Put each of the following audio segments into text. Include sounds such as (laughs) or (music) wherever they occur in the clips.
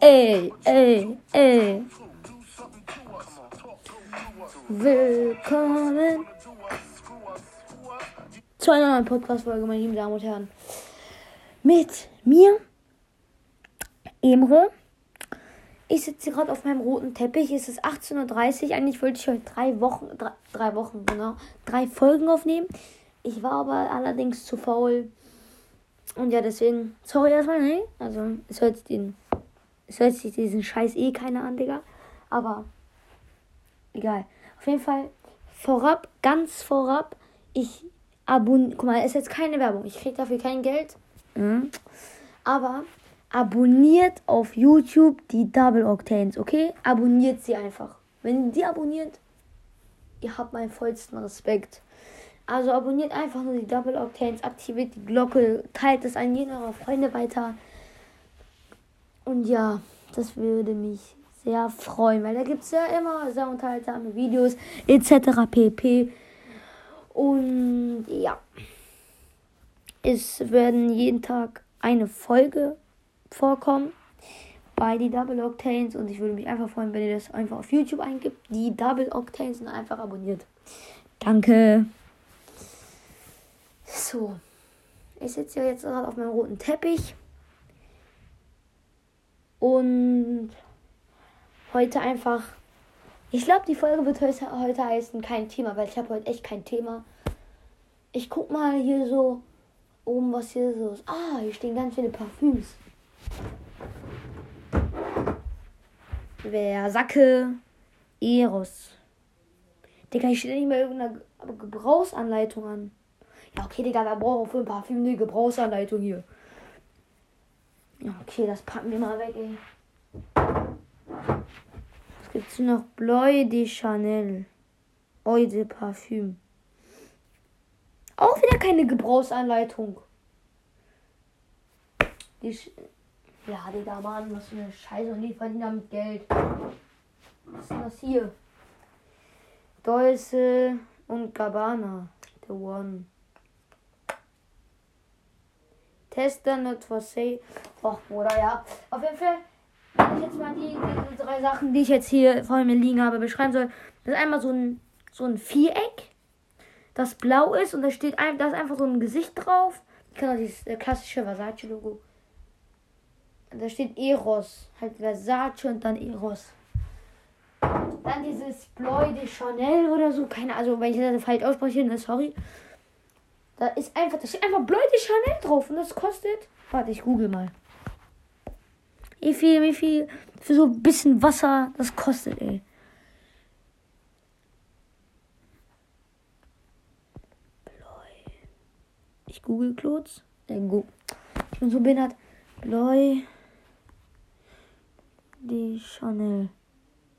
Ey, ey, ey. Willkommen zu einer neuen Podcast-Folge, meine lieben Damen und Herren. Mit mir, Emre. Ich sitze gerade auf meinem roten Teppich. Es ist 18.30 Uhr. Eigentlich wollte ich heute drei Wochen, drei, drei Wochen, genau, drei Folgen aufnehmen. Ich war aber allerdings zu faul. Und ja, deswegen, sorry erstmal, ne? Also, es hört den, es hört sich diesen Scheiß eh keiner an, Digga. Aber, egal. Auf jeden Fall, vorab, ganz vorab, ich abonniere, guck mal, ist jetzt keine Werbung. Ich krieg dafür kein Geld. Mhm. Aber, abonniert auf YouTube die Double Octanes, okay? Abonniert sie einfach. Wenn ihr die abonniert, ihr habt meinen vollsten Respekt. Also abonniert einfach nur die Double Octanes, aktiviert die Glocke, teilt es an jeden eurer Freunde weiter. Und ja, das würde mich sehr freuen, weil da gibt es ja immer sehr unterhaltsame Videos etc. pp. Und ja, es werden jeden Tag eine Folge vorkommen bei die Double Octanes und ich würde mich einfach freuen, wenn ihr das einfach auf YouTube eingibt, die Double Octanes und einfach abonniert. Danke. So, ich sitze jetzt gerade auf meinem roten Teppich und heute einfach. Ich glaube, die Folge wird heute, heute heißen kein Thema, weil ich habe heute echt kein Thema. Ich guck mal hier so oben, was hier so ist. Ah, hier stehen ganz viele Parfüms. Versacke Eros. Digga, ich steht nicht mehr irgendeine Gebrauchsanleitung an. Ja, okay, Digga, da brauchen wir für ein Parfüm eine Gebrauchsanleitung hier. Okay, das packen wir mal weg, ey. Was gibt's noch? Bleu de Chanel. Eau de Parfüm. Auch wieder keine Gebrauchsanleitung. Die Sch ja, Digga, Mann, was für eine Scheiße. Und die verdienen damit Geld. Was ist denn das hier? Dolce und Gabbana. The One. Tester not for sale. Och, Bruder, ja. Auf jeden Fall, wenn ich jetzt mal die, die drei Sachen, die ich jetzt hier vor mir liegen habe, beschreiben soll. Das ist einmal so ein, so ein Viereck, das blau ist und da steht ein, da ist einfach so ein Gesicht drauf. Genau, dieses äh, klassische Versace-Logo. Da steht Eros. Halt Versace und dann Eros. Dann dieses Bleu de Chanel oder so. Keine Ahnung, also wenn ich das falsch ausspreche, ne, sorry. Da ist einfach, da steht einfach Bleu de Chanel drauf und das kostet. Warte, ich google mal. Wie viel, wie viel für so ein bisschen Wasser das kostet, ey. Ich google go. Ich bin so behindert. Bleu de Chanel.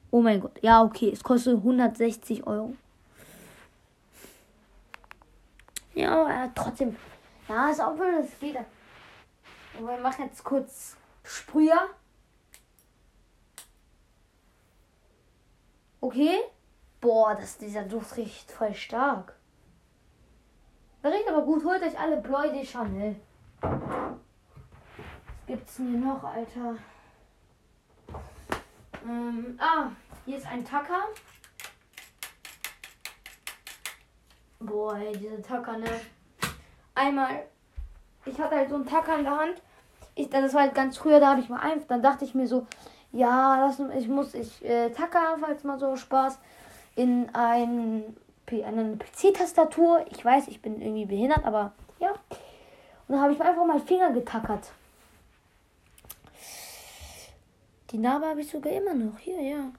Oh mein Gott. Ja, okay. Es kostet 160 Euro. Ja, aber trotzdem. Ja, ist auch wohl, das geht. Und wir machen jetzt kurz Sprüher. Okay. Boah, das, dieser Duft riecht voll stark. Der riecht aber gut. Holt euch alle Bleu de Chanel. Was gibt's denn hier noch, Alter? Ähm, ah, hier ist ein Tacker. Boah, ey, diese Tacker, ne? Einmal, ich hatte halt so einen Tacker in der Hand. Ich, das war halt ganz früher, da habe ich mal einfach, dann dachte ich mir so, ja, lass, ich muss, ich äh, Tacker, falls mal so Spaß, in ein, eine PC-Tastatur. Ich weiß, ich bin irgendwie behindert, aber ja. Und dann habe ich einfach mal Finger getackert. Die Narbe habe ich sogar immer noch. Hier, ja.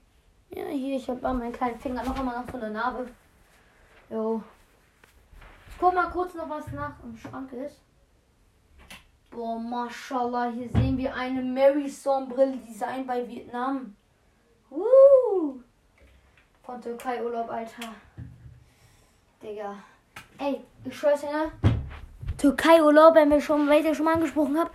Ja, hier, ich habe meinen kleinen Finger noch immer noch von der Narbe. Jo. Guck mal kurz noch, was nach im Schrank ist. Boah, mashallah, hier sehen wir eine Mary Sombrille Design bei Vietnam. Woo! Von Türkei Urlaub, Alter. Digga. Ey, ich schwör's dir, ne? Türkei Urlaub, wenn wir schon, weil ich ja schon mal angesprochen habe.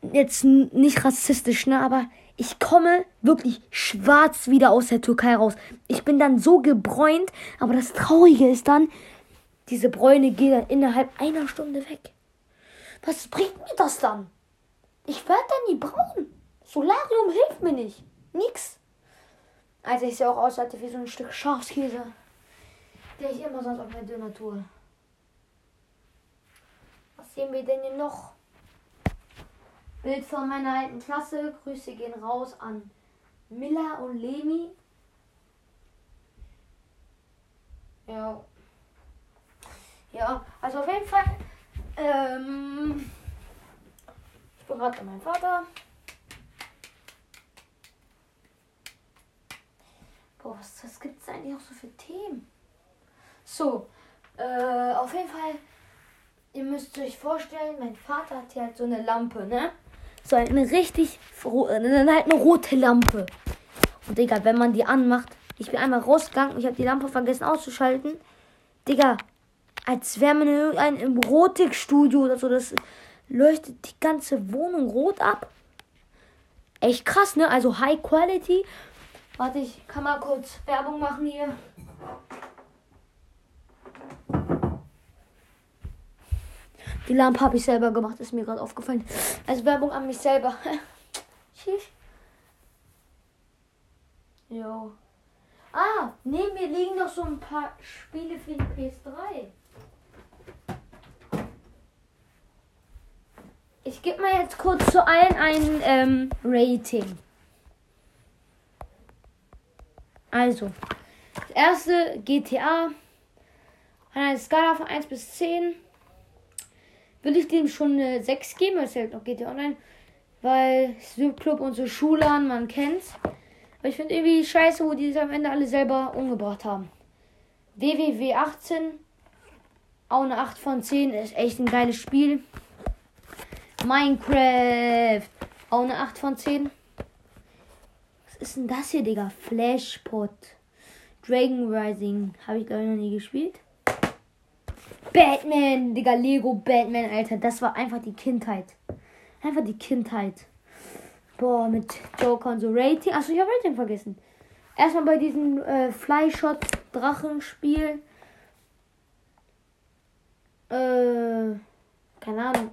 Jetzt nicht rassistisch, ne? Aber ich komme wirklich schwarz wieder aus der Türkei raus. Ich bin dann so gebräunt, aber das Traurige ist dann, diese Bräune geht dann innerhalb einer Stunde weg. Was bringt mir das dann? Ich werde da nie braun. Solarium hilft mir nicht. Nix. Also ich sehe auch aus, als wie so ein Stück Schafskäse, der ich immer sonst auf mein Döner tue. Was sehen wir denn hier noch? Bild von meiner alten Klasse. Grüße gehen raus an Milla und Lemi. Ja. Ja, also auf jeden Fall. Ähm, ich bin gerade bei meinem Vater. Boah, was, was gibt es eigentlich auch so für Themen? So, äh, auf jeden Fall, ihr müsst euch vorstellen, mein Vater hat hier halt so eine Lampe, ne? So eine richtig, dann halt eine rote Lampe. Und Digga, wenn man die anmacht, ich bin einmal rausgegangen ich habe die Lampe vergessen auszuschalten. Digga, als wäre man in irgendeinem Erotikstudio oder so. Das leuchtet die ganze Wohnung rot ab. Echt krass, ne? Also High Quality. Warte, ich kann mal kurz Werbung machen hier. Die Lampe habe ich selber gemacht, ist mir gerade aufgefallen. Also Werbung an mich selber. (laughs) Tschüss. Jo. Ah, neben mir liegen noch so ein paar Spiele für die PS3. Ich gebe mal jetzt kurz zu allen ein ähm, Rating. Also, das erste GTA. An einer Skala von 1 bis 10 würde ich dem schon eine 6 geben, weil es halt noch GTA Online. Weil Club und so Schulern, man kennt's. Aber ich finde irgendwie scheiße, wo die sich am Ende alle selber umgebracht haben. WWW 18, auch eine 8 von 10, ist echt ein geiles Spiel. Minecraft, auch eine 8 von 10. Was ist denn das hier, Digga? Flashpot. Dragon Rising, habe ich glaube ich noch nie gespielt. Batman, Digga, Lego Batman, Alter, das war einfach die Kindheit. Einfach die Kindheit. Boah, mit Joker und so Rating. Achso, ich habe Rating vergessen. Erstmal bei diesem äh, Flyshot Drachenspiel. Äh, keine Ahnung.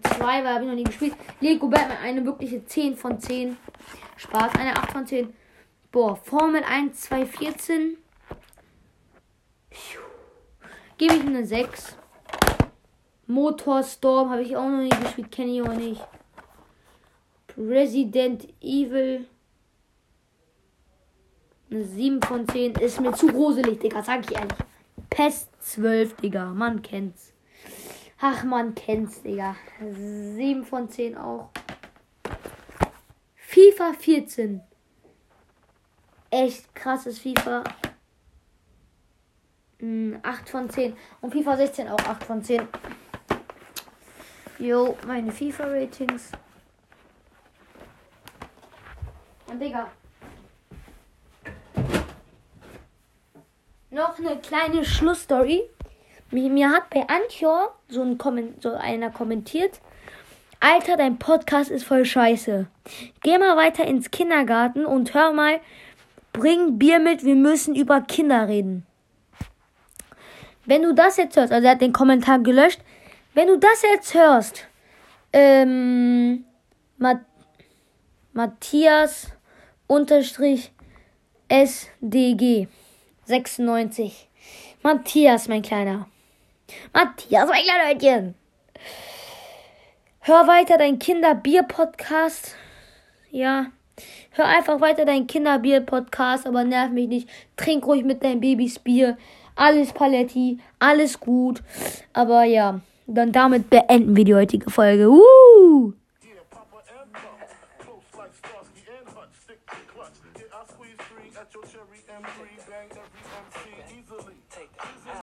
Zwei, weil habe ich noch nie gespielt. Lego Batman, eine wirkliche 10 von 10. Spaß, eine 8 von 10. Boah, Formel 1 214. Gebe ich eine 6. Motorstorm habe ich auch noch nie gespielt, kenne ich auch nicht. Resident Evil. Eine 7 von 10 ist mir zu gruselig, Digga, sag ich ehrlich. Pest 12, Digga, man kennt's. Ach, man kennt's, Digga. 7 von 10 auch. FIFA 14. Echt krasses FIFA. 8 hm, von 10. Und FIFA 16 auch 8 von 10. Jo, meine FIFA-Ratings. Und Digga. Noch eine kleine Schlussstory. Mir, hat bei Anchor so, ein Komment, so einer kommentiert. Alter, dein Podcast ist voll scheiße. Geh mal weiter ins Kindergarten und hör mal, bring Bier mit, wir müssen über Kinder reden. Wenn du das jetzt hörst, also er hat den Kommentar gelöscht, wenn du das jetzt hörst, ähm, Matthias unterstrich SDG 96. Matthias, mein Kleiner. Matthias, mein Kleinhäutchen. Hör weiter dein Kinderbier-Podcast. Ja. Hör einfach weiter dein Kinderbier-Podcast, aber nerv mich nicht. Trink ruhig mit deinem Babys Bier. Alles Paletti, alles gut. Aber ja, dann damit beenden wir die heutige Folge. Uh!